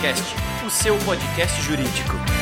Juriscast, o seu podcast jurídico.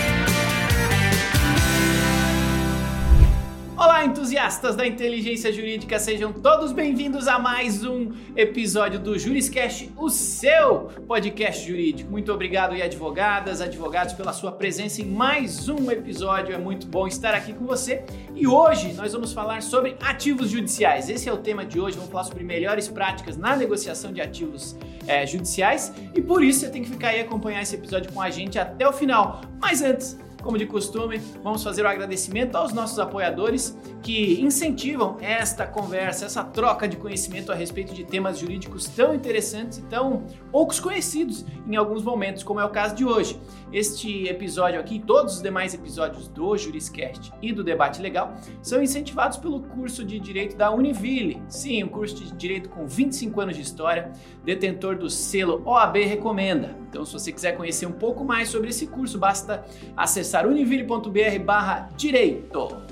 Olá, entusiastas da inteligência jurídica, sejam todos bem-vindos a mais um episódio do Juriscast, o seu podcast jurídico. Muito obrigado, e advogadas, advogados, pela sua presença em mais um episódio. É muito bom estar aqui com você. E hoje nós vamos falar sobre ativos judiciais. Esse é o tema de hoje. Vamos falar sobre melhores práticas na negociação de ativos é, judiciais. E por isso você tem que ficar aí acompanhar esse episódio com a gente até o final. Mas antes, como de costume, vamos fazer o agradecimento aos nossos apoiadores que incentivam esta conversa, essa troca de conhecimento a respeito de temas jurídicos tão interessantes e tão poucos conhecidos em alguns momentos, como é o caso de hoje. Este episódio aqui, todos os demais episódios do Juriscast e do Debate Legal, são incentivados pelo curso de Direito da Univille. Sim, um curso de Direito com 25 anos de história, detentor do selo OAB Recomenda. Então, se você quiser conhecer um pouco mais sobre esse curso, basta acessar univille.br/direito.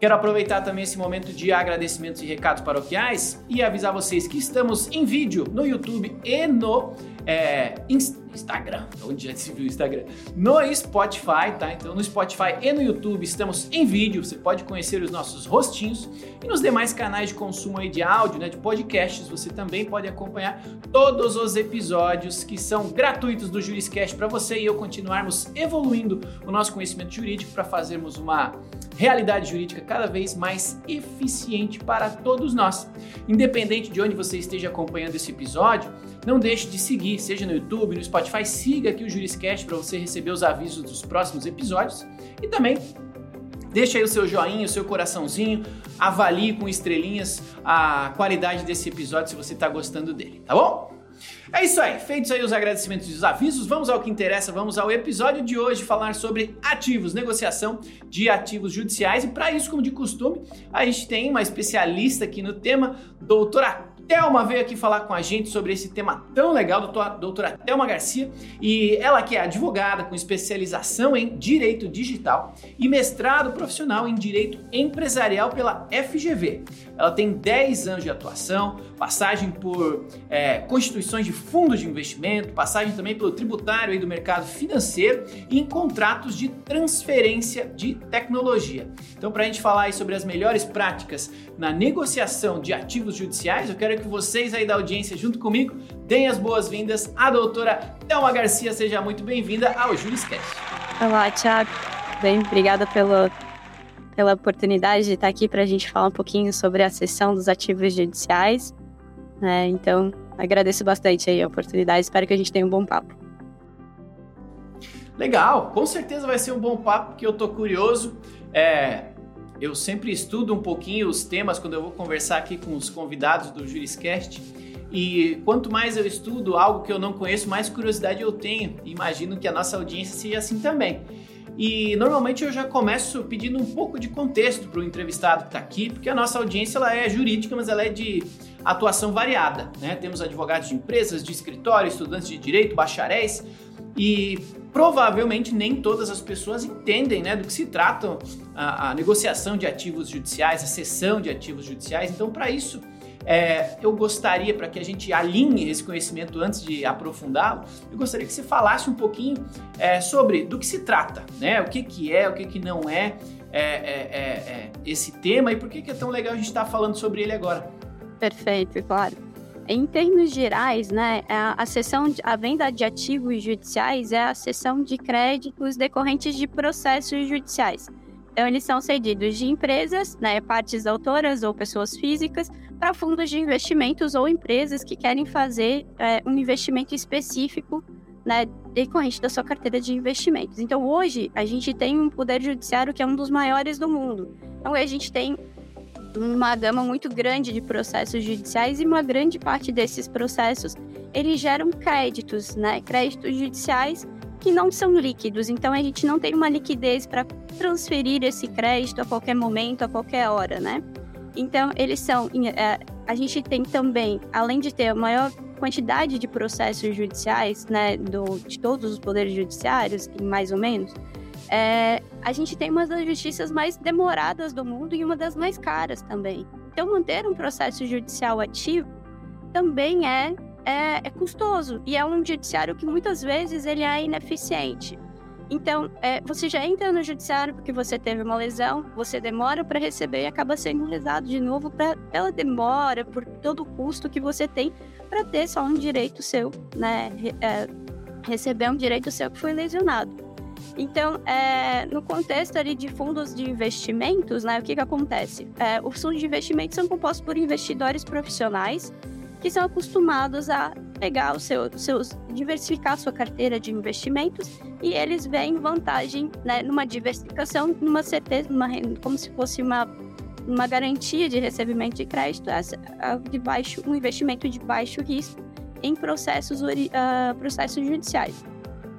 Quero aproveitar também esse momento de agradecimentos e recados paroquiais e avisar vocês que estamos em vídeo no YouTube e no é, Instagram, onde já se viu o Instagram, no Spotify, tá? Então no Spotify e no YouTube estamos em vídeo, você pode conhecer os nossos rostinhos. E nos demais canais de consumo aí de áudio, né, de podcasts, você também pode acompanhar todos os episódios que são gratuitos do Juriscast para você e eu continuarmos evoluindo o nosso conhecimento jurídico para fazermos uma realidade jurídica cada vez mais eficiente para todos nós. Independente de onde você esteja acompanhando esse episódio, não deixe de seguir, seja no YouTube, no Spotify, siga aqui o Juriscast para você receber os avisos dos próximos episódios e também Deixa aí o seu joinha, o seu coraçãozinho, avalie com estrelinhas a qualidade desse episódio se você está gostando dele, tá bom? É isso aí, feitos aí os agradecimentos e os avisos, vamos ao que interessa, vamos ao episódio de hoje falar sobre ativos, negociação de ativos judiciais e para isso, como de costume, a gente tem uma especialista aqui no tema, doutora Thelma veio aqui falar com a gente sobre esse tema tão legal, doutora, doutora Thelma Garcia, e ela que é advogada com especialização em Direito Digital e mestrado profissional em Direito Empresarial pela FGV. Ela tem 10 anos de atuação, passagem por é, constituições de fundos de investimento, passagem também pelo tributário do mercado financeiro e em contratos de transferência de tecnologia. Então, para a gente falar sobre as melhores práticas na negociação de ativos judiciais, eu quero que vocês aí da audiência, junto comigo, deem as boas-vindas à doutora Thelma Garcia. Seja muito bem-vinda ao Juriscast. Olá, Tiago. Bem, obrigada pela, pela oportunidade de estar aqui para a gente falar um pouquinho sobre a sessão dos ativos judiciais. Né? Então, agradeço bastante aí a oportunidade. Espero que a gente tenha um bom papo. Legal, com certeza vai ser um bom papo, porque eu tô curioso. É, eu sempre estudo um pouquinho os temas quando eu vou conversar aqui com os convidados do Juriscast. E quanto mais eu estudo algo que eu não conheço, mais curiosidade eu tenho. Imagino que a nossa audiência seja assim também. E normalmente eu já começo pedindo um pouco de contexto para o entrevistado que está aqui, porque a nossa audiência ela é jurídica, mas ela é de atuação variada. Né? Temos advogados de empresas, de escritório, estudantes de direito, bacharéis, e provavelmente nem todas as pessoas entendem né, do que se trata a, a negociação de ativos judiciais, a cessão de ativos judiciais. Então, para isso, é, eu gostaria, para que a gente alinhe esse conhecimento antes de aprofundá-lo, eu gostaria que você falasse um pouquinho é, sobre do que se trata, né? O que, que é, o que, que não é, é, é, é esse tema e por que, que é tão legal a gente estar tá falando sobre ele agora. Perfeito, claro. Em termos gerais, né, a, a de, a venda de ativos judiciais é a cessão de créditos decorrentes de processos judiciais. Então, eles são cedidos de empresas, né, partes autoras ou pessoas físicas, para fundos de investimentos ou empresas que querem fazer é, um investimento específico né, decorrente da sua carteira de investimentos. Então, hoje, a gente tem um poder judiciário que é um dos maiores do mundo. Então, a gente tem uma gama muito grande de processos judiciais e uma grande parte desses processos eles geram créditos, né? Créditos judiciais que não são líquidos. Então a gente não tem uma liquidez para transferir esse crédito a qualquer momento, a qualquer hora, né? Então eles são, é, a gente tem também, além de ter a maior quantidade de processos judiciais, né, do, de todos os poderes judiciários, mais ou menos, é, a gente tem uma das justiças mais demoradas do mundo e uma das mais caras também. Então, manter um processo judicial ativo também é é, é custoso e é um judiciário que muitas vezes ele é ineficiente. Então, é, você já entra no judiciário porque você teve uma lesão, você demora para receber e acaba sendo lesado de novo pra, pela demora, por todo o custo que você tem para ter só um direito seu, né? É, receber um direito seu que foi lesionado. Então, é, no contexto ali de fundos de investimentos, né, o que, que acontece? É, os fundos de investimentos são compostos por investidores profissionais que são acostumados a pegar os seus, seus diversificar a sua carteira de investimentos e eles veem vantagem né, numa diversificação, numa certeza, numa, como se fosse uma, uma garantia de recebimento de crédito, de baixo, um investimento de baixo risco em processos, uh, processos judiciais.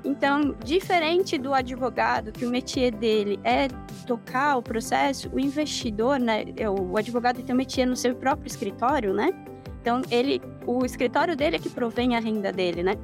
Então, diferente do advogado, que o métier dele é tocar o processo, o investidor, né, é, o advogado tem um métier no seu próprio escritório, né? Então, ele, o escritório dele é que provém a renda dele, né?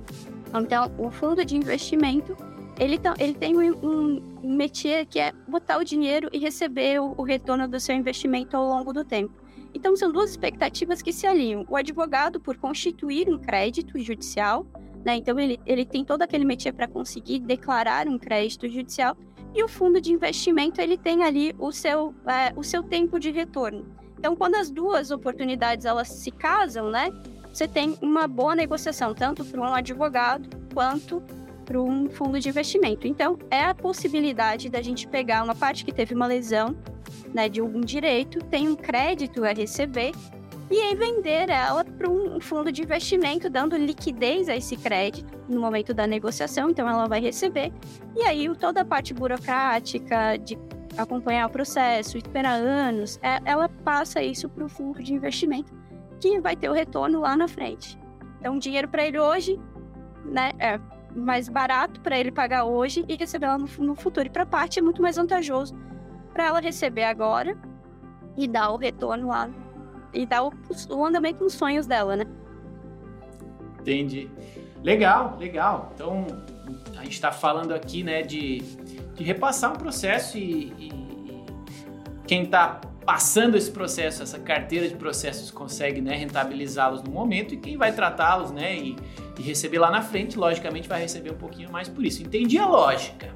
Então, o fundo de investimento, ele, ele tem um, um métier que é botar o dinheiro e receber o, o retorno do seu investimento ao longo do tempo. Então, são duas expectativas que se alinham. O advogado, por constituir um crédito judicial, né? Então, ele, ele tem todo aquele métier para conseguir declarar um crédito judicial. E o fundo de investimento, ele tem ali o seu, é, o seu tempo de retorno. Então, quando as duas oportunidades elas se casam, né? Você tem uma boa negociação, tanto para um advogado quanto para um fundo de investimento. Então, é a possibilidade da gente pegar uma parte que teve uma lesão né, de algum direito, tem um crédito a receber e aí vender ela para um fundo de investimento, dando liquidez a esse crédito no momento da negociação, então ela vai receber. E aí toda a parte burocrática de acompanhar o processo, esperar anos, é, ela passa isso para o fundo de investimento, que vai ter o retorno lá na frente. Então, dinheiro para ele hoje, né, é mais barato para ele pagar hoje e receber lá no, no futuro. E para a parte é muito mais vantajoso para ela receber agora e dar o retorno lá e dar o, o andamento nos sonhos dela, né? Entendi. Legal, legal. Então, a gente está falando aqui, né, de, de repassar um processo e, e, e quem está passando esse processo, essa carteira de processos consegue né, rentabilizá-los no momento e quem vai tratá-los né, e, e, receber lá na frente, logicamente, vai receber um pouquinho mais por isso. Entendi a lógica.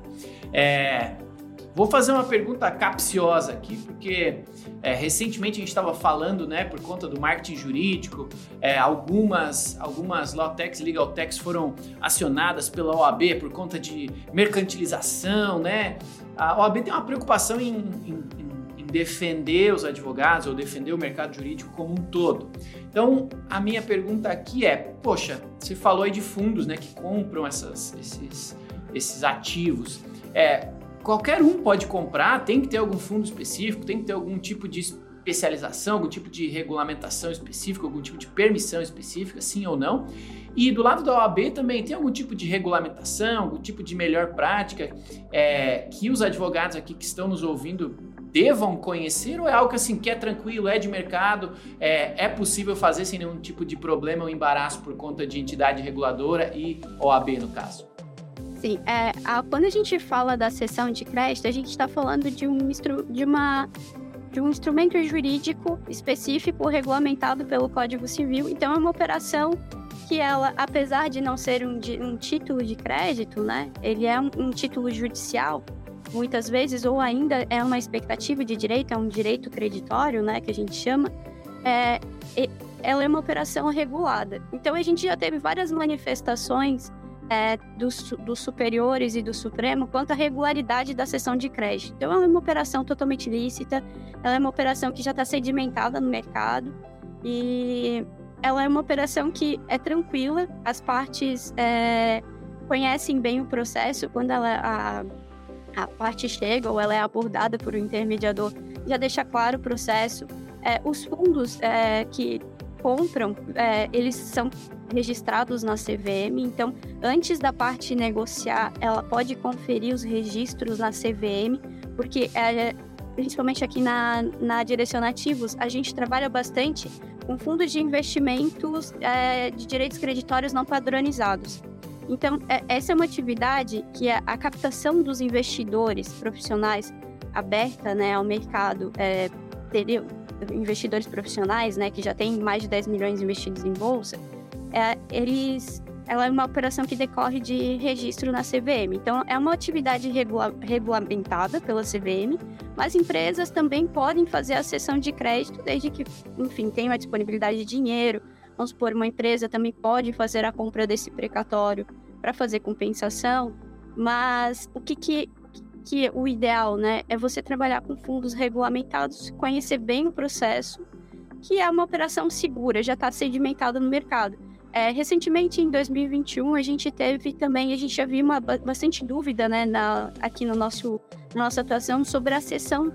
É, Vou fazer uma pergunta capciosa aqui, porque é, recentemente a gente estava falando, né, por conta do marketing jurídico, é, algumas, algumas Lawtechs e Legaltechs foram acionadas pela OAB por conta de mercantilização, né? A OAB tem uma preocupação em, em, em defender os advogados ou defender o mercado jurídico como um todo. Então, a minha pergunta aqui é, poxa, você falou aí de fundos, né, que compram essas, esses, esses ativos. É, qualquer um pode comprar, tem que ter algum fundo específico, tem que ter algum tipo de especialização, algum tipo de regulamentação específica, algum tipo de permissão específica, sim ou não. E do lado da OAB também tem algum tipo de regulamentação, algum tipo de melhor prática é, que os advogados aqui que estão nos ouvindo devam conhecer ou é algo que assim que é tranquilo, é de mercado, é, é possível fazer sem nenhum tipo de problema ou embaraço por conta de entidade reguladora e OAB no caso? Sim, é, a, quando a gente fala da sessão de crédito, a gente está falando de um, de, uma, de um instrumento jurídico específico regulamentado pelo Código Civil. Então, é uma operação que ela, apesar de não ser um, um título de crédito, né, ele é um, um título judicial, muitas vezes, ou ainda é uma expectativa de direito, é um direito creditório, né, que a gente chama, é, ela é uma operação regulada. Então, a gente já teve várias manifestações é, dos, superiores e do Supremo quanto à regularidade da sessão de crédito. Então, ela é uma operação totalmente lícita, ela é uma operação que já está sedimentada no mercado e ela é uma operação que é tranquila, as partes é, conhecem bem o processo, quando ela, a, a parte chega ou ela é abordada por um intermediador, já deixa claro o processo. É, os fundos é, que compram, é, eles são registrados na CVM, então antes da parte negociar, ela pode conferir os registros na CVM, porque é, principalmente aqui na, na Direcionativos, a gente trabalha bastante com fundos de investimentos é, de direitos creditórios não padronizados. Então, é, essa é uma atividade que é a captação dos investidores profissionais aberta né, ao mercado, é, investidores profissionais, né, que já tem mais de 10 milhões investidos em bolsa, é, eles ela é uma operação que decorre de registro na CVM. Então, é uma atividade regula regulamentada pela CVM, mas empresas também podem fazer a cessão de crédito desde que, enfim, tenham a disponibilidade de dinheiro. Vamos supor, uma empresa também pode fazer a compra desse precatório para fazer compensação, mas o que, que, que o ideal, né, é você trabalhar com fundos regulamentados, conhecer bem o processo, que é uma operação segura, já está sedimentada no mercado. É, recentemente, em 2021, a gente teve também, a gente já viu uma bastante dúvida né, na, aqui no nosso, na nossa atuação sobre a cessão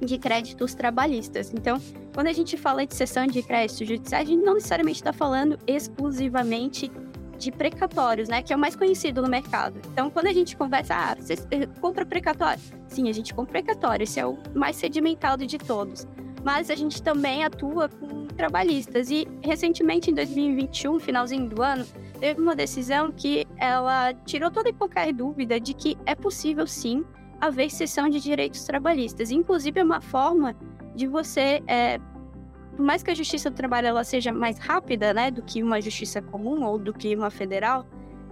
de créditos trabalhistas. Então, quando a gente fala de cessão de créditos a gente não necessariamente está falando exclusivamente de precatórios, né? Que é o mais conhecido no mercado. Então, quando a gente conversa, ah, você compra precatório? Sim, a gente compra precatório. Esse é o mais sedimentado de todos. Mas a gente também atua com trabalhistas. E recentemente, em 2021, finalzinho do ano, teve uma decisão que ela tirou toda e qualquer dúvida de que é possível sim haver cessão de direitos trabalhistas. Inclusive, é uma forma de você, é, por mais que a justiça do trabalho ela seja mais rápida né, do que uma justiça comum ou do que uma federal,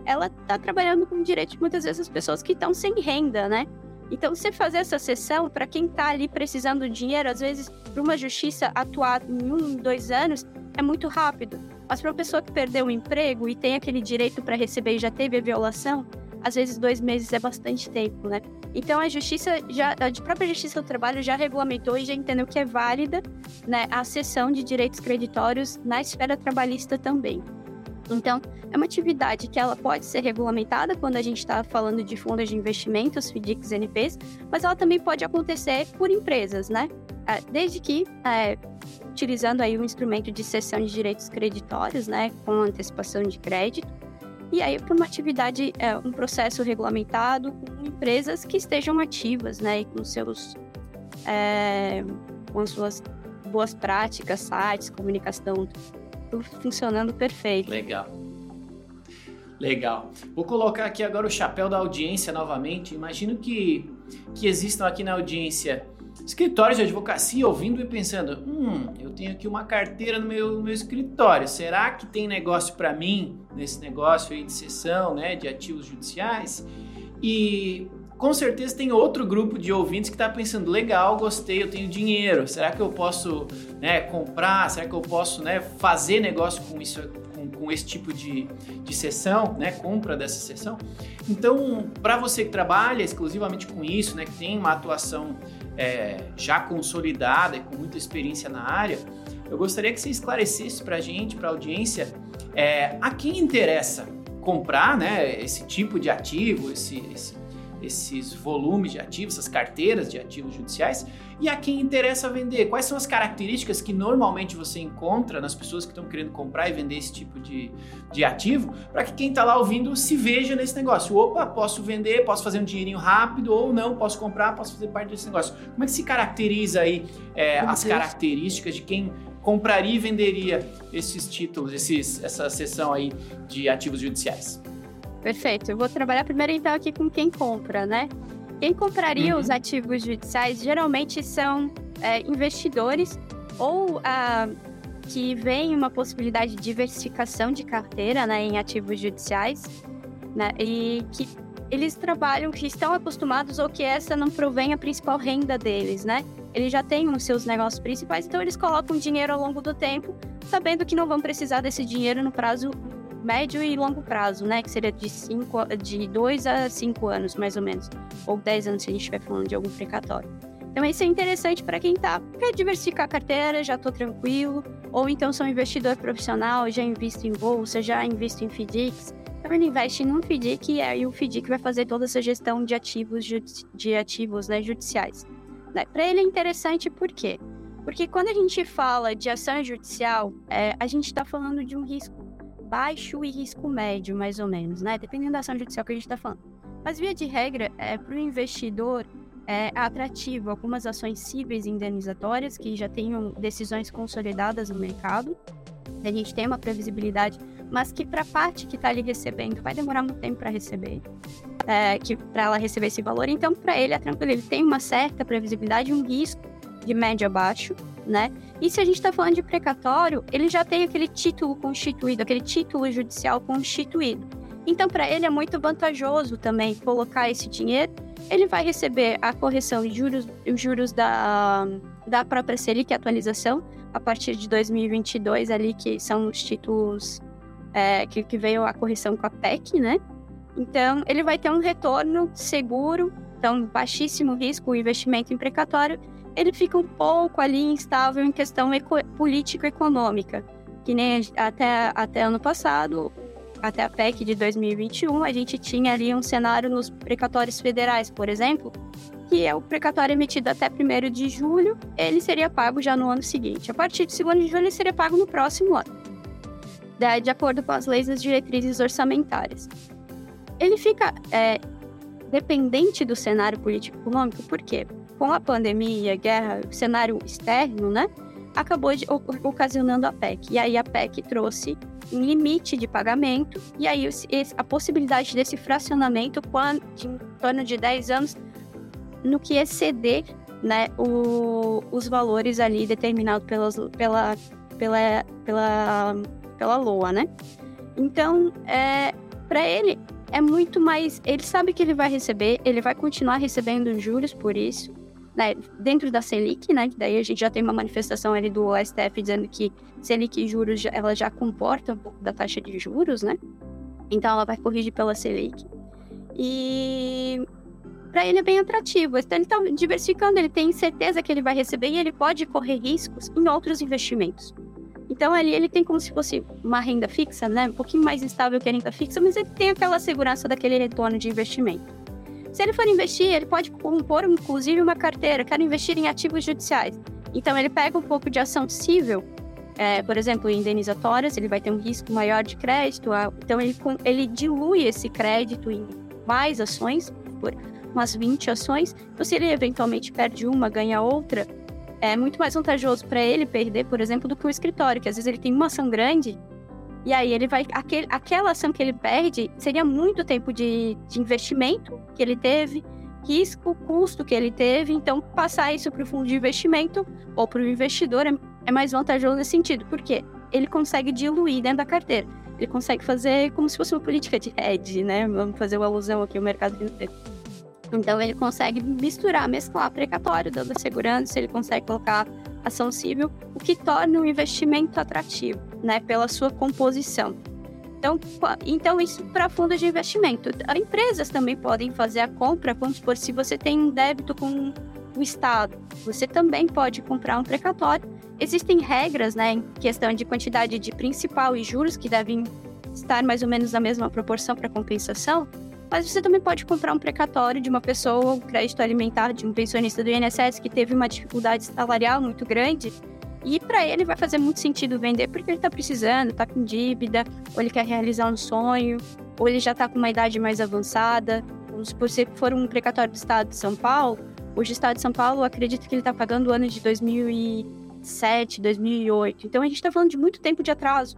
ela está trabalhando com direitos muitas vezes as pessoas que estão sem renda, né? Então, você fazer essa sessão, para quem está ali precisando de dinheiro, às vezes, para uma justiça atuar em um, dois anos, é muito rápido. Mas para uma pessoa que perdeu o emprego e tem aquele direito para receber e já teve a violação, às vezes dois meses é bastante tempo, né? Então a justiça já, a própria justiça do trabalho já regulamentou e já entendeu que é válida, né, a cessão de direitos creditórios na esfera trabalhista também. Então, é uma atividade que ela pode ser regulamentada quando a gente está falando de fundos de investimentos, FDICs, NPs, mas ela também pode acontecer por empresas, né? É, desde que, é, utilizando aí um instrumento de cessão de direitos creditórios, né, com antecipação de crédito, e aí por uma atividade, é, um processo regulamentado com empresas que estejam ativas, né, e com seus, é, com suas boas práticas, sites, comunicação tudo funcionando perfeito. Legal. Legal. Vou colocar aqui agora o chapéu da audiência novamente. Imagino que, que existam aqui na audiência escritórios de advocacia ouvindo e pensando: hum, eu tenho aqui uma carteira no meu, no meu escritório. Será que tem negócio para mim nesse negócio aí de sessão, né, de ativos judiciais? E com certeza tem outro grupo de ouvintes que está pensando, legal, gostei, eu tenho dinheiro, será que eu posso né, comprar, será que eu posso né, fazer negócio com isso, com, com esse tipo de, de sessão, né, compra dessa sessão? Então, para você que trabalha exclusivamente com isso, né, que tem uma atuação é, já consolidada e com muita experiência na área, eu gostaria que você esclarecesse para a gente, para a audiência, é, a quem interessa comprar né, esse tipo de ativo, esse, esse esses volumes de ativos, essas carteiras de ativos judiciais, e a quem interessa vender. Quais são as características que normalmente você encontra nas pessoas que estão querendo comprar e vender esse tipo de, de ativo, para que quem está lá ouvindo se veja nesse negócio. Opa, posso vender, posso fazer um dinheirinho rápido, ou não, posso comprar, posso fazer parte desse negócio. Como é que se caracteriza aí é, as características de quem compraria e venderia esses títulos, esses, essa seção aí de ativos judiciais? Perfeito. Eu vou trabalhar primeiro então aqui com quem compra, né? Quem compraria uhum. os ativos judiciais geralmente são é, investidores ou ah, que veem uma possibilidade de diversificação de carteira né, em ativos judiciais né, e que eles trabalham, que estão acostumados ou que essa não provém a principal renda deles, né? Eles já têm os seus negócios principais, então eles colocam dinheiro ao longo do tempo, sabendo que não vão precisar desse dinheiro no prazo médio e longo prazo, né? Que seria de, cinco, de dois a cinco anos, mais ou menos. Ou 10 anos, se a gente estiver falando de algum precatório. Então, isso é interessante para quem tá, quer diversificar a carteira, já estou tranquilo. Ou então sou investidor profissional, já invisto em bolsa, já invisto em FDICs. Então, ele investe num FDIC e aí o FDIC vai fazer toda essa gestão de ativos, de ativos né, judiciais. Né? Para ele é interessante por quê? Porque quando a gente fala de ação judicial, é, a gente está falando de um risco baixo e risco médio, mais ou menos, né? Dependendo da ação judicial que a gente está falando. Mas, via de regra, é, para o investidor é atrativo algumas ações cíveis indenizatórias que já tenham decisões consolidadas no mercado. A gente tem uma previsibilidade, mas que para a parte que está ali recebendo vai demorar muito tempo para receber, é, que para ela receber esse valor. Então, para ele é tranquilo, ele tem uma certa previsibilidade, um risco de médio a baixo, né? E se a gente está falando de precatório, ele já tem aquele título constituído, aquele título judicial constituído. Então, para ele é muito vantajoso também colocar esse dinheiro. Ele vai receber a correção de juros, os juros da, da própria Selic, atualização, a partir de 2022 ali, que são os títulos é, que, que veio a correção com a PEC, né? Então, ele vai ter um retorno seguro, então baixíssimo risco, o investimento em precatório, ele fica um pouco ali instável em questão político-econômica, que nem até, até ano passado, até a PEC de 2021, a gente tinha ali um cenário nos precatórios federais, por exemplo, que é o precatório emitido até 1 de julho, ele seria pago já no ano seguinte. A partir de 2 de julho, ele seria pago no próximo ano, de acordo com as leis das diretrizes orçamentárias. Ele fica é, dependente do cenário político-econômico, por quê? Com a pandemia, guerra, cenário externo, né? Acabou de, ocasionando a PEC. E aí a PEC trouxe um limite de pagamento, e aí a possibilidade desse fracionamento de em torno de 10 anos no que exceder né, o, os valores ali determinados pelas, pela, pela, pela, pela LOA, né? Então, é, para ele, é muito mais. Ele sabe que ele vai receber, ele vai continuar recebendo juros por isso, né? Dentro da Selic, né? Daí a gente já tem uma manifestação ali do STF dizendo que Selic e juros ela já comporta um pouco da taxa de juros, né? Então ela vai corrigir pela Selic. E para ele é bem atrativo. Então ele está diversificando, ele tem certeza que ele vai receber e ele pode correr riscos em outros investimentos. Então ali ele tem como se fosse uma renda fixa, né? Um pouquinho mais estável que a renda fixa, mas ele tem aquela segurança daquele retorno de investimento. Se ele for investir, ele pode compor inclusive uma carteira, quero investir em ativos judiciais. Então ele pega um pouco de ação civil, é, por exemplo, indenizatórias, ele vai ter um risco maior de crédito, então ele, ele dilui esse crédito em mais ações, por umas 20 ações. Então, se ele eventualmente perde uma, ganha outra, é muito mais vantajoso para ele perder, por exemplo, do que o escritório, que às vezes ele tem uma ação grande e aí ele vai. Aquele, aquela ação que ele perde seria muito tempo de, de investimento que ele teve, risco, custo que ele teve. Então, passar isso para o fundo de investimento ou para o investidor é, é, mais vantajoso nesse sentido. Por quê? Ele consegue diluir dentro da carteira. Ele consegue fazer como se fosse uma política de hedge, né? Vamos fazer uma alusão aqui ao mercado financeiro. Então ele consegue misturar, mesclar precatório, dando segurança, ele consegue colocar ação civil, o que torna o investimento atrativo, né, pela sua composição. Então, então isso para fundos de investimento. Empresas também podem fazer a compra, vamos supor, se você tem um débito com o Estado, você também pode comprar um precatório. Existem regras, né, em questão de quantidade de principal e juros que devem estar mais ou menos na mesma proporção para compensação, mas você também pode comprar um precatório de uma pessoa, um crédito alimentar de um pensionista do INSS que teve uma dificuldade salarial muito grande. E para ele vai fazer muito sentido vender porque ele está precisando, está com dívida, ou ele quer realizar um sonho, ou ele já está com uma idade mais avançada. Se for um precatório do estado de São Paulo, hoje o estado de São Paulo acredita que ele está pagando o ano de 2007, 2008. Então a gente está falando de muito tempo de atraso.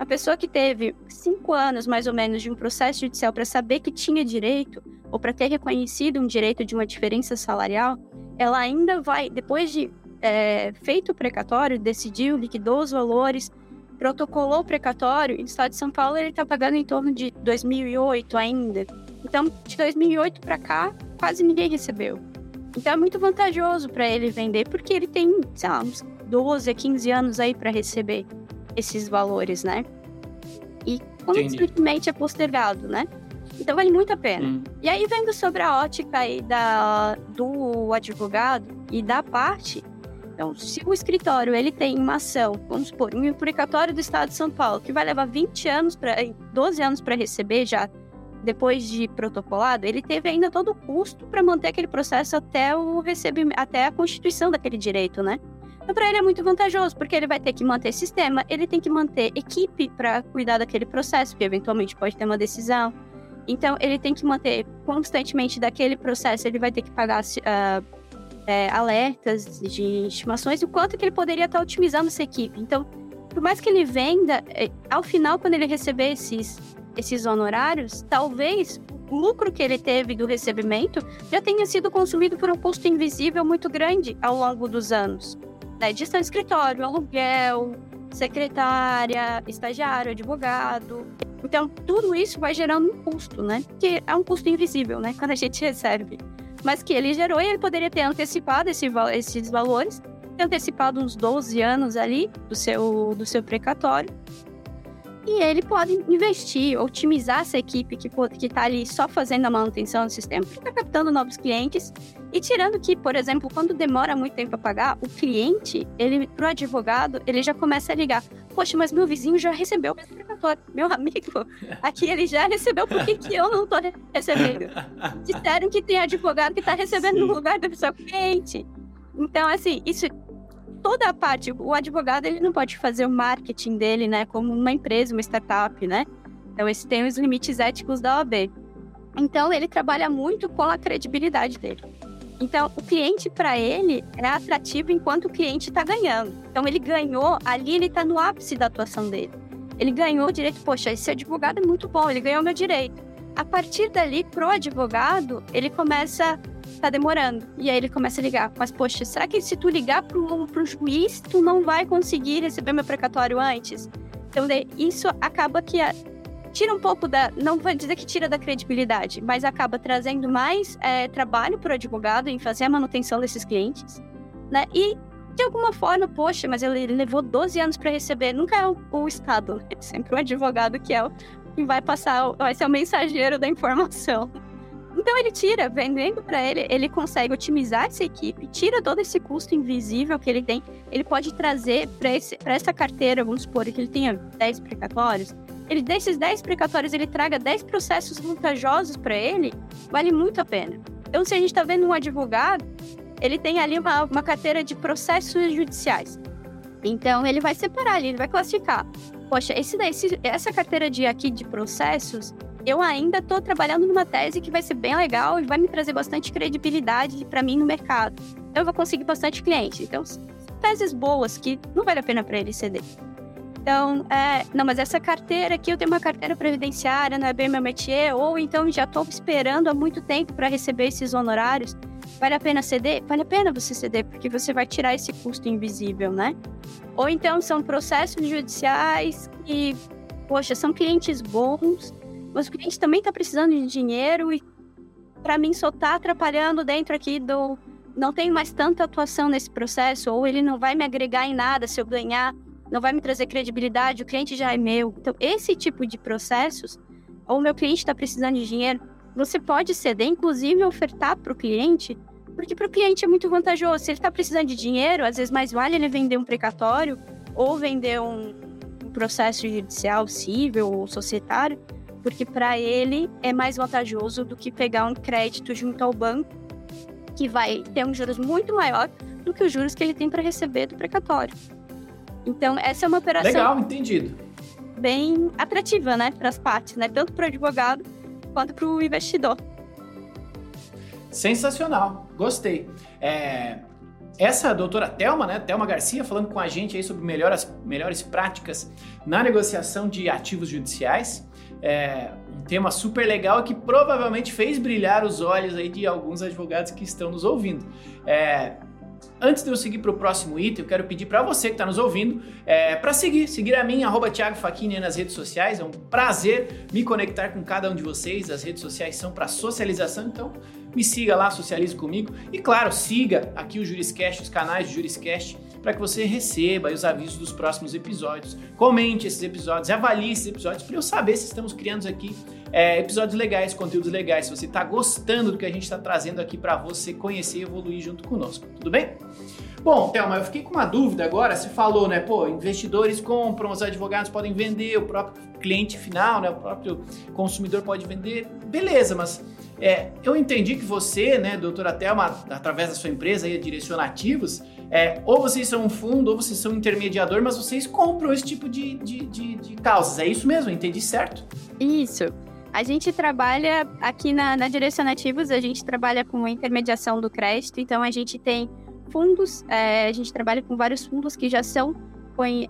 A pessoa que teve cinco anos, mais ou menos, de um processo judicial para saber que tinha direito, ou para ter reconhecido um direito de uma diferença salarial, ela ainda vai, depois de é, feito o precatório, decidiu, liquidou os valores, protocolou o precatório, no estado de São Paulo ele está pagando em torno de 2008 ainda. Então, de 2008 para cá, quase ninguém recebeu. Então, é muito vantajoso para ele vender, porque ele tem, sei lá, uns 12 a 15 anos aí para receber esses valores, né? E constantemente é postergado, né? Então vale muito a pena. Hum. E aí, vendo sobre a ótica aí da, do advogado e da parte, então, se o escritório ele tem uma ação, vamos supor, um implicatório do Estado de São Paulo, que vai levar 20 anos para 12 anos para receber já depois de protocolado, ele teve ainda todo o custo para manter aquele processo até o recebimento, até a constituição daquele direito, né? Então, para ele é muito vantajoso, porque ele vai ter que manter sistema, ele tem que manter equipe para cuidar daquele processo, porque eventualmente pode ter uma decisão. Então, ele tem que manter constantemente daquele processo, ele vai ter que pagar uh, é, alertas de estimações, o quanto que ele poderia estar otimizando essa equipe. Então, por mais que ele venda, é, ao final, quando ele receber esses, esses honorários, talvez o lucro que ele teve do recebimento já tenha sido consumido por um custo invisível muito grande ao longo dos anos. Né, de escritório, aluguel, secretária, estagiário, advogado. Então, tudo isso vai gerando um custo, né? Que é um custo invisível, né? Quando a gente recebe. Mas que ele gerou e ele poderia ter antecipado esse, esses valores, ter antecipado uns 12 anos ali do seu, do seu precatório e ele pode investir, otimizar essa equipe que está ali só fazendo a manutenção do sistema, está captando novos clientes e tirando que, por exemplo, quando demora muito tempo a pagar, o cliente, ele para o advogado, ele já começa a ligar. Poxa, mas meu vizinho já recebeu o precatório. Meu amigo, aqui ele já recebeu, por que, que eu não estou recebendo? Disseram que tem advogado que está recebendo Sim. no lugar do seu cliente. Então, assim, isso toda a parte, o advogado ele não pode fazer o marketing dele, né, como uma empresa, uma startup, né? Então esse tem os limites éticos da OAB. Então ele trabalha muito com a credibilidade dele. Então o cliente para ele é atrativo enquanto o cliente está ganhando. Então ele ganhou ali, ele está no ápice da atuação dele. Ele ganhou o direito, poxa, esse advogado é muito bom, ele ganhou meu direito. A partir dali, pro advogado, ele começa tá demorando. E aí ele começa a ligar. Mas, poxa, será que se tu ligar pro, pro juiz, tu não vai conseguir receber meu precatório antes? Então, isso acaba que a, tira um pouco da. Não vou dizer que tira da credibilidade, mas acaba trazendo mais é, trabalho para o advogado em fazer a manutenção desses clientes, né? E de alguma forma, poxa, mas ele levou 12 anos para receber. Nunca é o, o Estado, é sempre o advogado que é o que vai passar, vai ser o mensageiro da informação. Então ele tira, vendendo para ele, ele consegue otimizar essa equipe, tira todo esse custo invisível que ele tem. Ele pode trazer para essa carteira, vamos supor que ele tenha 10 precatórios. Ele desses 10 precatórios, ele traga 10 processos vantajosos para ele, vale muito a pena. Então, se a gente está vendo um advogado, ele tem ali uma, uma carteira de processos judiciais. Então, ele vai separar ali, ele vai classificar. Poxa, esse, esse, essa carteira de aqui de processos, eu ainda estou trabalhando numa tese que vai ser bem legal e vai me trazer bastante credibilidade para mim no mercado. Eu vou conseguir bastante cliente. Então, teses boas que não vale a pena para ele ceder. Então, é, não, mas essa carteira aqui, eu tenho uma carteira previdenciária, não é bem meu métier, ou então já estou esperando há muito tempo para receber esses honorários. Vale a pena ceder? Vale a pena você ceder, porque você vai tirar esse custo invisível, né? Ou então são processos judiciais que, poxa, são clientes bons, mas o cliente também está precisando de dinheiro e para mim só está atrapalhando dentro aqui do não tem mais tanta atuação nesse processo ou ele não vai me agregar em nada se eu ganhar, não vai me trazer credibilidade, o cliente já é meu. Então esse tipo de processos ou meu cliente está precisando de dinheiro, você pode ceder, inclusive ofertar para o cliente, porque para o cliente é muito vantajoso. Se ele está precisando de dinheiro, às vezes mais vale ele vender um precatório ou vender um processo judicial civil ou societário porque para ele é mais vantajoso do que pegar um crédito junto ao banco, que vai ter um juros muito maior do que os juros que ele tem para receber do precatório. Então, essa é uma operação. Legal, entendido. Bem atrativa, né, para as partes, né, tanto para o advogado quanto para o investidor. Sensacional, gostei. É, essa doutora Thelma, né, Thelma Garcia, falando com a gente aí sobre melhores, melhores práticas na negociação de ativos judiciais é, um tema super legal que provavelmente fez brilhar os olhos aí de alguns advogados que estão nos ouvindo. É, Antes de eu seguir para o próximo item, eu quero pedir para você que está nos ouvindo é, para seguir, seguir a mim, arroba Thiago Faquini nas redes sociais. É um prazer me conectar com cada um de vocês. As redes sociais são para socialização, então me siga lá, socialize comigo. E claro, siga aqui o Juriscast, os canais do Juriscast para que você receba os avisos dos próximos episódios. Comente esses episódios, avalie esses episódios para eu saber se estamos criando aqui é, episódios legais, conteúdos legais. Se você está gostando do que a gente está trazendo aqui para você conhecer e evoluir junto conosco. Tudo bem? Bom, Thelma, eu fiquei com uma dúvida agora. Você falou, né? Pô, investidores compram, os advogados podem vender, o próprio cliente final, né? O próprio consumidor pode vender. Beleza, mas é, eu entendi que você, né, doutora Thelma, através da sua empresa aí, Direcionativos, é, ou vocês são um fundo, ou vocês são um intermediador, mas vocês compram esse tipo de, de, de, de causas. É isso mesmo? Entendi certo? Isso. A gente trabalha aqui na, na Direcionativos, a gente trabalha com intermediação do crédito, então a gente tem fundos, é, a gente trabalha com vários fundos que já são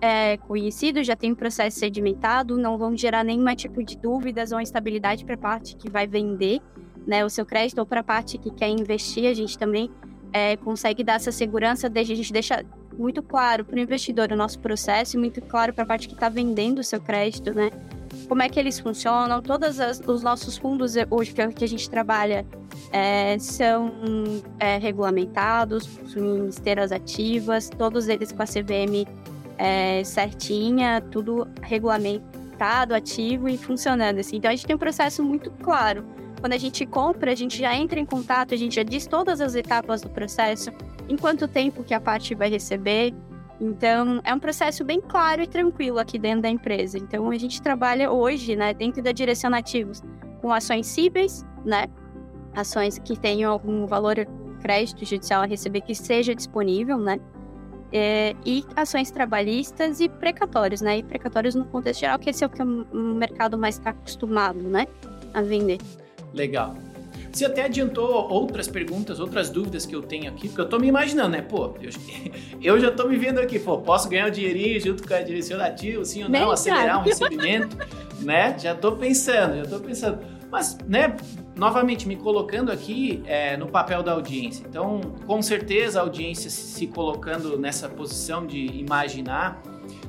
é, conhecidos, já tem um processo sedimentado, não vão gerar nenhum tipo de dúvidas ou instabilidade para a parte que vai vender né, o seu crédito ou para a parte que quer investir, a gente também é, consegue dar essa segurança, desde a gente deixa muito claro para o investidor o nosso processo e muito claro para a parte que está vendendo o seu crédito, né? Como é que eles funcionam? Todos os nossos fundos hoje que a gente trabalha é, são é, regulamentados, possuem esteiras ativas, todos eles com a CVM é, certinha, tudo regulamentado, ativo e funcionando. Assim. Então a gente tem um processo muito claro. Quando a gente compra, a gente já entra em contato, a gente já diz todas as etapas do processo, em quanto tempo que a parte vai receber. Então, é um processo bem claro e tranquilo aqui dentro da empresa. Então, a gente trabalha hoje, né, dentro da direção ativos, com ações cíveis, né, ações que tenham algum valor crédito judicial a receber que seja disponível, né, é, e ações trabalhistas e precatórios, né, e precatórios no contexto geral, que esse é o que o mercado mais está acostumado, né, a vender. Legal. Você até adiantou outras perguntas, outras dúvidas que eu tenho aqui, porque eu tô me imaginando, né? Pô, eu, eu já tô me vendo aqui, pô, posso ganhar o dinheirinho junto com a direção ativa, sim ou não, Bem, acelerar um recebimento, né? Já tô pensando, já tô pensando. Mas, né, novamente, me colocando aqui é, no papel da audiência. Então, com certeza a audiência se colocando nessa posição de imaginar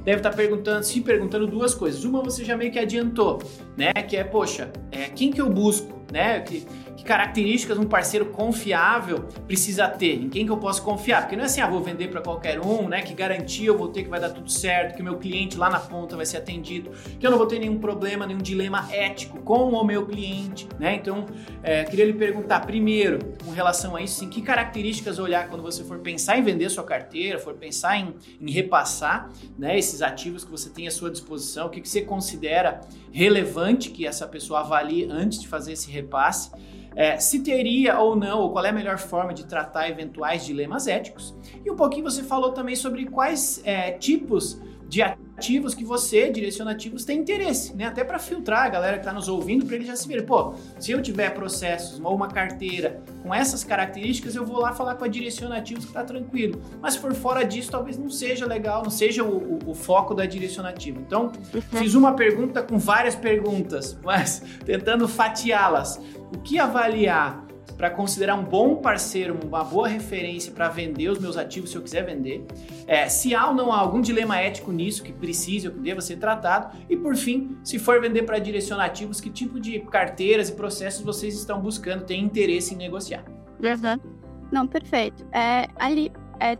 deve estar perguntando, se perguntando duas coisas. Uma você já meio que adiantou, né? Que é, poxa, é, quem que eu busco, né? Que, que características um parceiro confiável precisa ter? Em quem que eu posso confiar? Porque não é assim, ah, vou vender para qualquer um, né? Que garantia eu vou ter que vai dar tudo certo, que o meu cliente lá na ponta vai ser atendido, que eu não vou ter nenhum problema, nenhum dilema ético com o meu cliente, né? Então, é, queria lhe perguntar primeiro, com relação a isso, assim, que características olhar quando você for pensar em vender sua carteira, for pensar em, em repassar, né? Esses ativos que você tem à sua disposição, o que, que você considera relevante que essa pessoa avalie antes de fazer esse repasse é, se teria ou não, ou qual é a melhor forma de tratar eventuais dilemas éticos. E um pouquinho você falou também sobre quais é, tipos de ativos que você, direcionativos, tem interesse, né? Até para filtrar a galera que está nos ouvindo, para ele já se ver, pô, se eu tiver processos ou uma carteira com essas características, eu vou lá falar com a direcionativos que está tranquilo. Mas por fora disso, talvez não seja legal, não seja o, o, o foco da direcionativa. Então, uhum. fiz uma pergunta com várias perguntas, mas tentando fatiá-las. O que avaliar para considerar um bom parceiro, uma boa referência para vender os meus ativos se eu quiser vender. É, se há ou não há algum dilema ético nisso que precise ou que deva ser tratado. E por fim, se for vender para direcionativos, que tipo de carteiras e processos vocês estão buscando, têm interesse em negociar. Uhum. Não, perfeito. É, ali, é,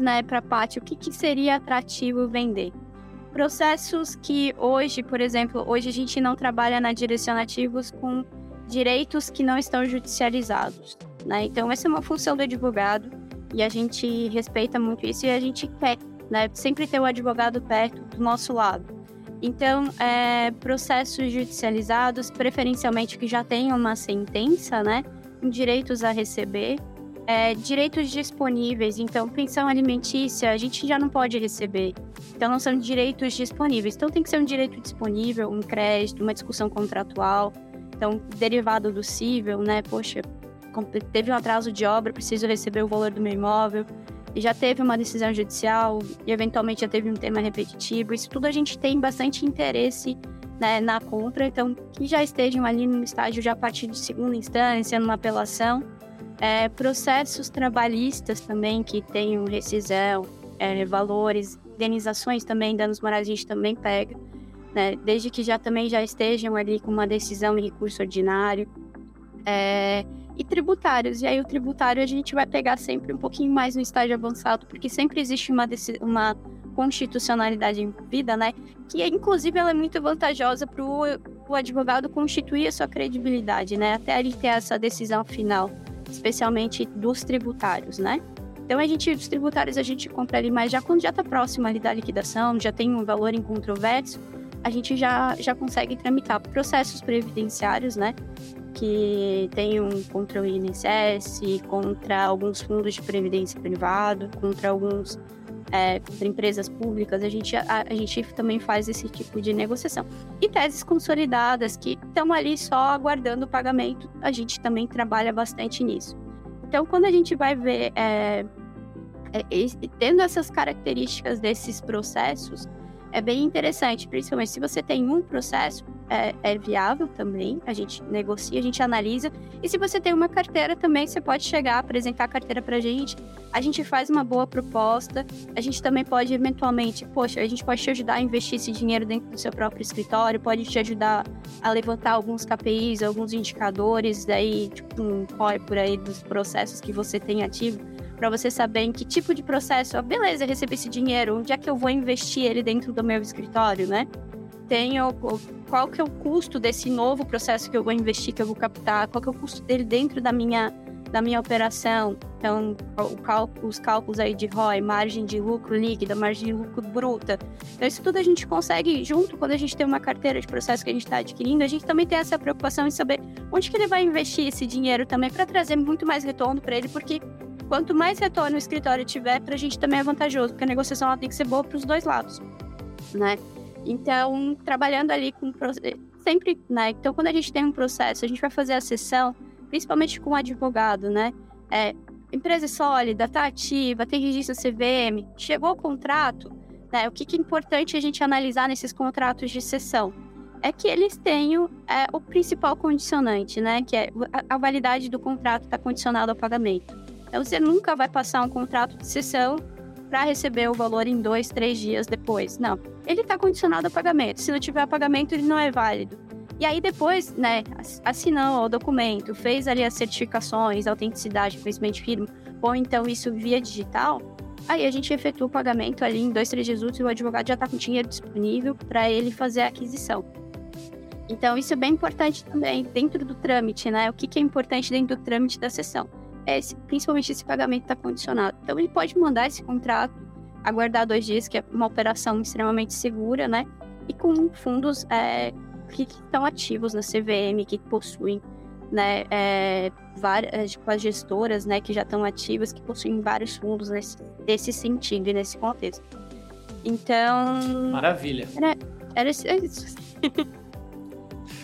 né, para a parte, o que, que seria atrativo vender? Processos que hoje, por exemplo, hoje a gente não trabalha na direcionativos com direitos que não estão judicializados. Né? Então, essa é uma função do advogado e a gente respeita muito isso e a gente quer né, sempre ter o advogado perto do nosso lado. Então, é, processos judicializados, preferencialmente que já tenham uma sentença, né, direitos a receber, é, direitos disponíveis. Então, pensão alimentícia, a gente já não pode receber. Então, não são direitos disponíveis. Então, tem que ser um direito disponível, um crédito, uma discussão contratual. Então, derivado do cível, né? Poxa, teve um atraso de obra, preciso receber o valor do meu imóvel. E já teve uma decisão judicial e eventualmente já teve um tema repetitivo. Isso tudo a gente tem bastante interesse né, na compra, então que já estejam ali no estágio já a partir de segunda instância, numa apelação. É, processos trabalhistas também que tenham rescisão, é, valores, indenizações também, danos morais a gente também pega né? Desde que já também já estejam ali com uma decisão em recurso ordinário. É, e tributários. E aí o tributário a gente vai pegar sempre um pouquinho mais no estágio avançado, porque sempre existe uma, uma constitucionalidade envolvida, né? Que inclusive ela é muito vantajosa para o advogado constituir a sua credibilidade, né? Até ele ter essa decisão final, especialmente dos tributários, né? Então a gente, os tributários a gente compra ali mais já quando já está próximo ali da liquidação, já tem um valor em controvérsia a gente já, já consegue tramitar processos previdenciários, né? Que tem um contra o INSS, contra alguns fundos de previdência privado, contra alguns é, contra empresas públicas, a gente, a, a, gente também faz esse tipo de negociação. E teses consolidadas que estão ali só aguardando o pagamento, a gente também trabalha bastante nisso. Então, quando a gente vai ver, é, é, tendo essas características desses processos, é bem interessante, principalmente se você tem um processo, é, é, viável também, a gente negocia, a gente analisa. E se você tem uma carteira também, você pode chegar, apresentar a carteira para a gente, a gente faz uma boa proposta, a gente também pode eventualmente, poxa, a gente pode te ajudar a investir esse dinheiro dentro do seu próprio escritório, pode te ajudar a levantar alguns KPIs, alguns indicadores, daí, tipo, um ROI por aí dos processos que você tem ativo para você saber em que tipo de processo, ah, beleza, receber esse dinheiro, onde é que eu vou investir ele dentro do meu escritório, né? Tenho qual que é o custo desse novo processo que eu vou investir, que eu vou captar, qual que é o custo dele dentro da minha da minha operação. Então, cálculo, os cálculos aí de ROI, margem de lucro líquida, margem de lucro bruta. Então, isso tudo a gente consegue, junto, quando a gente tem uma carteira de processo que a gente está adquirindo, a gente também tem essa preocupação em saber onde que ele vai investir esse dinheiro também para trazer muito mais retorno para ele, porque quanto mais retorno o escritório tiver, para a gente também é vantajoso, porque a negociação ela tem que ser boa para os dois lados, né? Então, trabalhando ali com sempre, né? Então, quando a gente tem um processo, a gente vai fazer a sessão, principalmente com o advogado, né? É, empresa é sólida, tá ativa, tem registro CVM, chegou o contrato, né? O que, que é importante a gente analisar nesses contratos de sessão? É que eles tenham é, o principal condicionante, né? Que é a, validade do contrato está condicionada ao pagamento. Então, você nunca vai passar um contrato de sessão para receber o valor em dois, três dias depois. Não. Ele está condicionado a pagamento. Se não tiver pagamento, ele não é válido. E aí depois, né, assinou o documento, fez ali as certificações, autenticidade, conhecimento firme, ou então isso via digital, aí a gente efetua o pagamento ali em dois, três dias úteis o advogado já está com dinheiro disponível para ele fazer a aquisição. Então, isso é bem importante também dentro do trâmite, né? O que, que é importante dentro do trâmite da sessão? É esse, principalmente esse pagamento está condicionado. Então ele pode mandar esse contrato, aguardar dois dias, que é uma operação extremamente segura, né? E com fundos é, que estão ativos na CVM, que possuem né, é, várias, é, tipo, as gestoras, né, que já estão ativas, que possuem vários fundos nesse, nesse sentido e nesse contexto. Então. Maravilha. Era, era isso.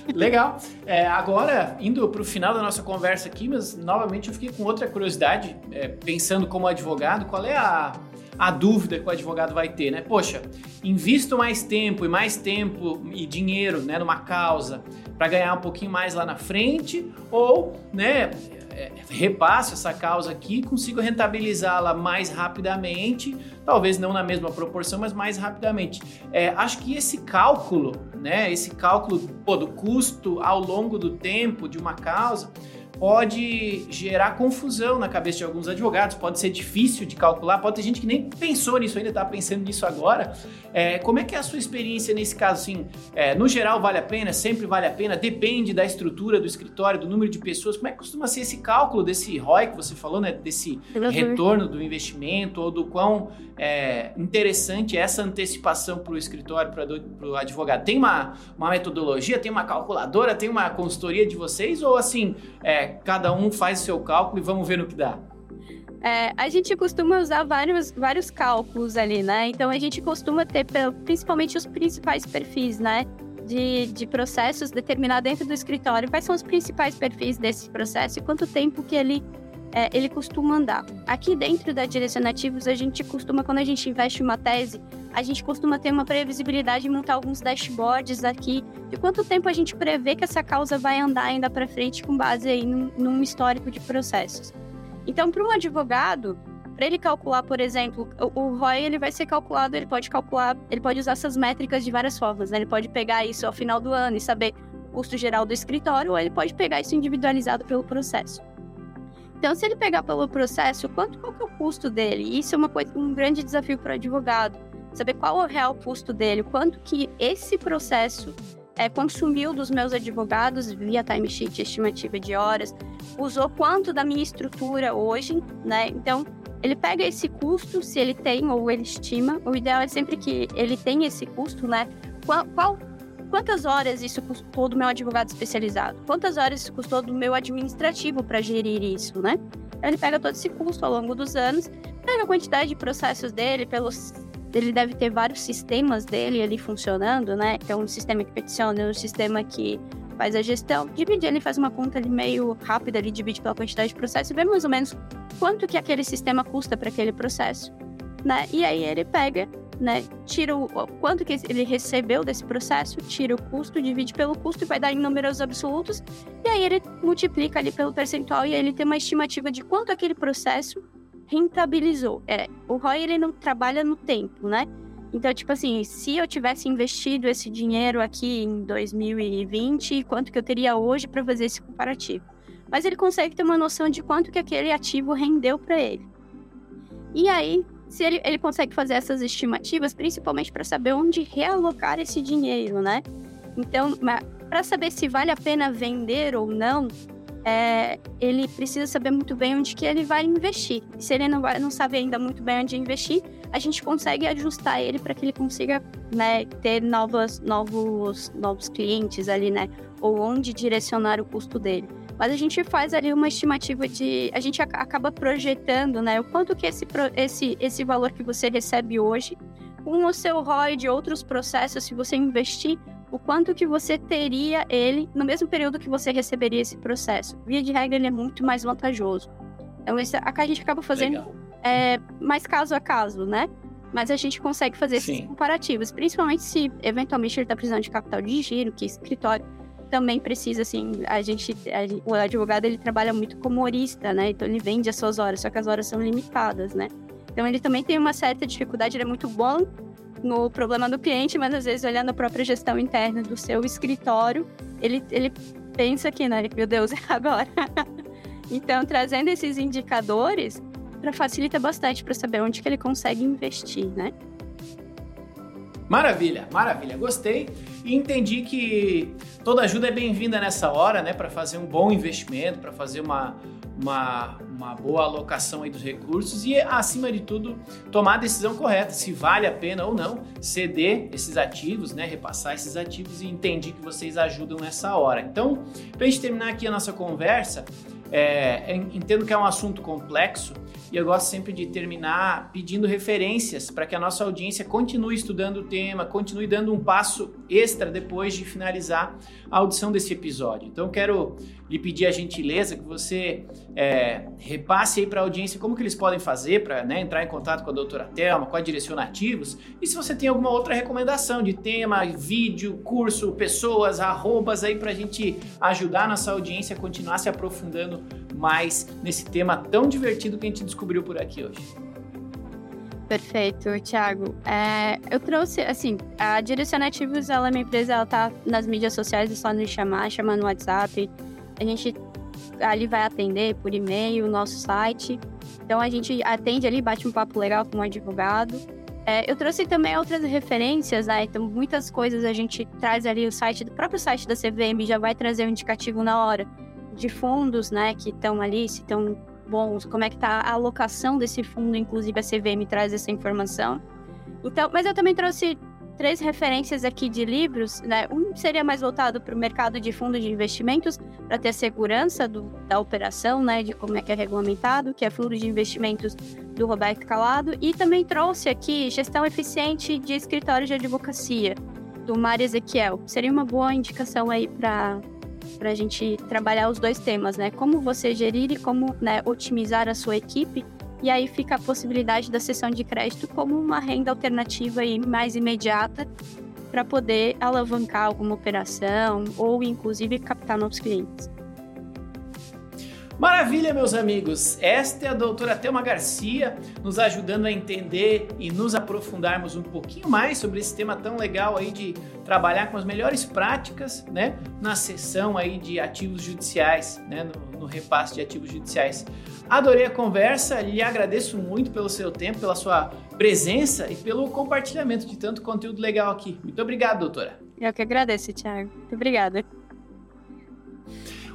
Legal. É, agora, indo para o final da nossa conversa aqui, mas novamente eu fiquei com outra curiosidade, é, pensando como advogado, qual é a, a dúvida que o advogado vai ter, né? Poxa, invisto mais tempo e mais tempo e dinheiro né, numa causa para ganhar um pouquinho mais lá na frente, ou, né, é, repasso essa causa aqui, consigo rentabilizá-la mais rapidamente, talvez não na mesma proporção, mas mais rapidamente. É, acho que esse cálculo, né, esse cálculo pô, do custo ao longo do tempo de uma causa, pode gerar confusão na cabeça de alguns advogados, pode ser difícil de calcular, pode ter gente que nem pensou nisso ainda, está pensando nisso agora. É, como é que é a sua experiência nesse caso? Assim, é, no geral, vale a pena? Sempre vale a pena? Depende da estrutura do escritório, do número de pessoas. Como é que costuma ser esse cálculo desse ROI que você falou, né? Desse retorno do investimento ou do quão é, interessante é essa antecipação para o escritório, para o advogado? Tem uma, uma metodologia, tem uma calculadora, tem uma consultoria de vocês ou assim, é, cada um faz seu cálculo e vamos ver no que dá. É, a gente costuma usar vários, vários cálculos ali, né? Então a gente costuma ter principalmente os principais perfis, né? De, de processos determinar dentro do escritório quais são os principais perfis desse processo e quanto tempo que ele é, ele costuma andar. Aqui dentro da Direcionativos, a gente costuma, quando a gente investe uma tese, a gente costuma ter uma previsibilidade e montar alguns dashboards aqui de quanto tempo a gente prevê que essa causa vai andar ainda para frente com base aí num, num histórico de processos. Então, para um advogado, para ele calcular, por exemplo, o, ROI ele vai ser calculado, ele pode calcular, ele pode usar essas métricas de várias formas, né? Ele pode pegar isso ao final do ano e saber o custo geral do escritório, ou ele pode pegar isso individualizado pelo processo. Então, se ele pegar pelo processo, quanto qual que é o custo dele? Isso é uma coisa, um grande desafio para o advogado saber qual é o real custo dele, quanto que esse processo é, consumiu dos meus advogados via timesheet estimativa de horas, usou quanto da minha estrutura hoje, né? Então, ele pega esse custo, se ele tem ou ele estima. O ideal é sempre que ele tenha esse custo, né? Qual, qual quantas horas isso custou do meu advogado especializado? Quantas horas isso custou do meu administrativo para gerir isso, né? Ele pega todo esse custo ao longo dos anos, pega a quantidade de processos dele pelos ele deve ter vários sistemas dele ali funcionando, né? Então, um sistema que peticiona, um sistema que faz a gestão. Divide ele, faz uma conta ali meio rápida, ali divide pela quantidade de processo vê mais ou menos quanto que aquele sistema custa para aquele processo, né? E aí ele pega né, tira o quanto que ele recebeu desse processo, tira o custo, divide pelo custo e vai dar em números absolutos, e aí ele multiplica ali pelo percentual e aí ele tem uma estimativa de quanto aquele processo rentabilizou. É, o ROI ele não trabalha no tempo, né? Então, tipo assim, se eu tivesse investido esse dinheiro aqui em 2020, quanto que eu teria hoje para fazer esse comparativo? Mas ele consegue ter uma noção de quanto que aquele ativo rendeu para ele. E aí, se ele, ele consegue fazer essas estimativas, principalmente para saber onde realocar esse dinheiro, né? Então, para saber se vale a pena vender ou não, é, ele precisa saber muito bem onde que ele vai investir. Se ele não, vai, não sabe ainda muito bem onde investir, a gente consegue ajustar ele para que ele consiga né, ter novas, novos, novos clientes ali, né? Ou onde direcionar o custo dele. Mas a gente faz ali uma estimativa de. A gente acaba projetando, né? O quanto que esse, esse, esse valor que você recebe hoje, com o seu ROI de outros processos, se você investir, o quanto que você teria ele no mesmo período que você receberia esse processo. Via de regra, ele é muito mais vantajoso. Então, esse, a gente acaba fazendo é, mais caso a caso, né? Mas a gente consegue fazer Sim. esses comparativos, principalmente se eventualmente ele está precisando de capital de giro, que escritório também precisa, assim, a gente, a, o advogado ele trabalha muito como horista, né? Então ele vende as suas horas, só que as horas são limitadas, né? Então ele também tem uma certa dificuldade, ele é muito bom no problema do cliente, mas às vezes olhando a própria gestão interna do seu escritório, ele, ele pensa que, né? Meu Deus, é agora. então, trazendo esses indicadores, para facilita bastante para saber onde que ele consegue investir, né? Maravilha, maravilha. Gostei e entendi que toda ajuda é bem-vinda nessa hora, né, para fazer um bom investimento, para fazer uma, uma, uma boa alocação aí dos recursos e, acima de tudo, tomar a decisão correta, se vale a pena ou não ceder esses ativos, né, repassar esses ativos e entendi que vocês ajudam nessa hora. Então, para a gente terminar aqui a nossa conversa, é, entendo que é um assunto complexo, e eu gosto sempre de terminar pedindo referências para que a nossa audiência continue estudando o tema, continue dando um passo extra depois de finalizar a audição desse episódio. Então, quero lhe pedir a gentileza que você é, repasse aí para a audiência como que eles podem fazer para né, entrar em contato com a doutora Thelma, com a Direcionativos, e se você tem alguma outra recomendação de tema, vídeo, curso, pessoas, arrobas aí para a gente ajudar a nossa audiência a continuar se aprofundando mais nesse tema tão divertido que a gente descobriu por aqui hoje. Perfeito, Thiago. É, eu trouxe, assim, a Direcionativos, ela é uma empresa, ela tá nas mídias sociais, é só nos chamar, chamar no WhatsApp. A gente ali vai atender por e-mail, nosso site. Então a gente atende ali, bate um papo legal com um advogado. É, eu trouxe também outras referências, né? Então, muitas coisas a gente traz ali o site, do próprio site da CVM já vai trazer o um indicativo na hora de fundos, né, que estão ali, se estão bons, como é que está a alocação desse fundo, inclusive a CVM traz essa informação. Então, mas eu também trouxe três referências aqui de livros, né? Um seria mais voltado para o mercado de fundos de investimentos, para ter segurança do, da operação, né? De como é que é regulamentado, que é Fundo de Investimentos do Roberto Calado. E também trouxe aqui Gestão Eficiente de Escritório de Advocacia, do Mário Ezequiel. Seria uma boa indicação aí para para a gente trabalhar os dois temas, né? Como você gerir e como né, otimizar a sua equipe. E aí fica a possibilidade da sessão de crédito como uma renda alternativa e mais imediata para poder alavancar alguma operação ou inclusive captar novos clientes. Maravilha, meus amigos! Esta é a doutora Thelma Garcia, nos ajudando a entender e nos aprofundarmos um pouquinho mais sobre esse tema tão legal aí de trabalhar com as melhores práticas, né, na sessão aí de ativos judiciais, né, no, no repasse de ativos judiciais. Adorei a conversa, lhe agradeço muito pelo seu tempo, pela sua presença e pelo compartilhamento de tanto conteúdo legal aqui. Muito obrigado, doutora. Eu que agradeço, Thiago. Muito obrigada.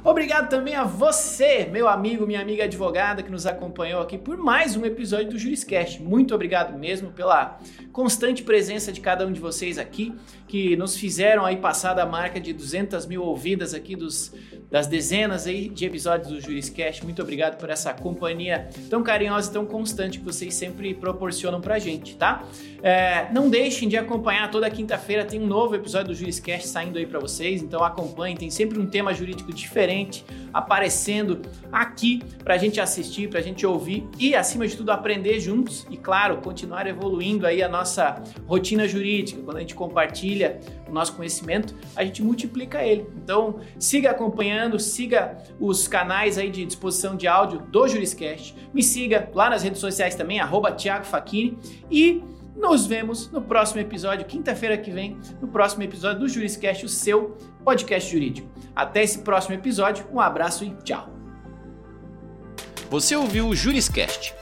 Obrigado também a você, meu amigo, minha amiga advogada que nos acompanhou aqui por mais um episódio do Juriscast. Muito obrigado mesmo pela constante presença de cada um de vocês aqui, que nos fizeram aí passar da marca de 200 mil ouvidas aqui dos das dezenas aí de episódios do Juriscast. Muito obrigado por essa companhia tão carinhosa e tão constante que vocês sempre proporcionam pra gente, tá? É, não deixem de acompanhar toda quinta-feira tem um novo episódio do Juriscast saindo aí para vocês, então acompanhem, tem sempre um tema jurídico diferente aparecendo aqui pra gente assistir, pra gente ouvir e acima de tudo aprender juntos e claro, continuar evoluindo aí a nossa rotina jurídica. Quando a gente compartilha o nosso conhecimento, a gente multiplica ele. Então, siga acompanhando, siga os canais aí de disposição de áudio do Juriscast. Me siga lá nas redes sociais também, arroba Thiago Facchini. E nos vemos no próximo episódio, quinta-feira que vem, no próximo episódio do Juriscast, o seu podcast jurídico. Até esse próximo episódio, um abraço e tchau. Você ouviu o Juriscast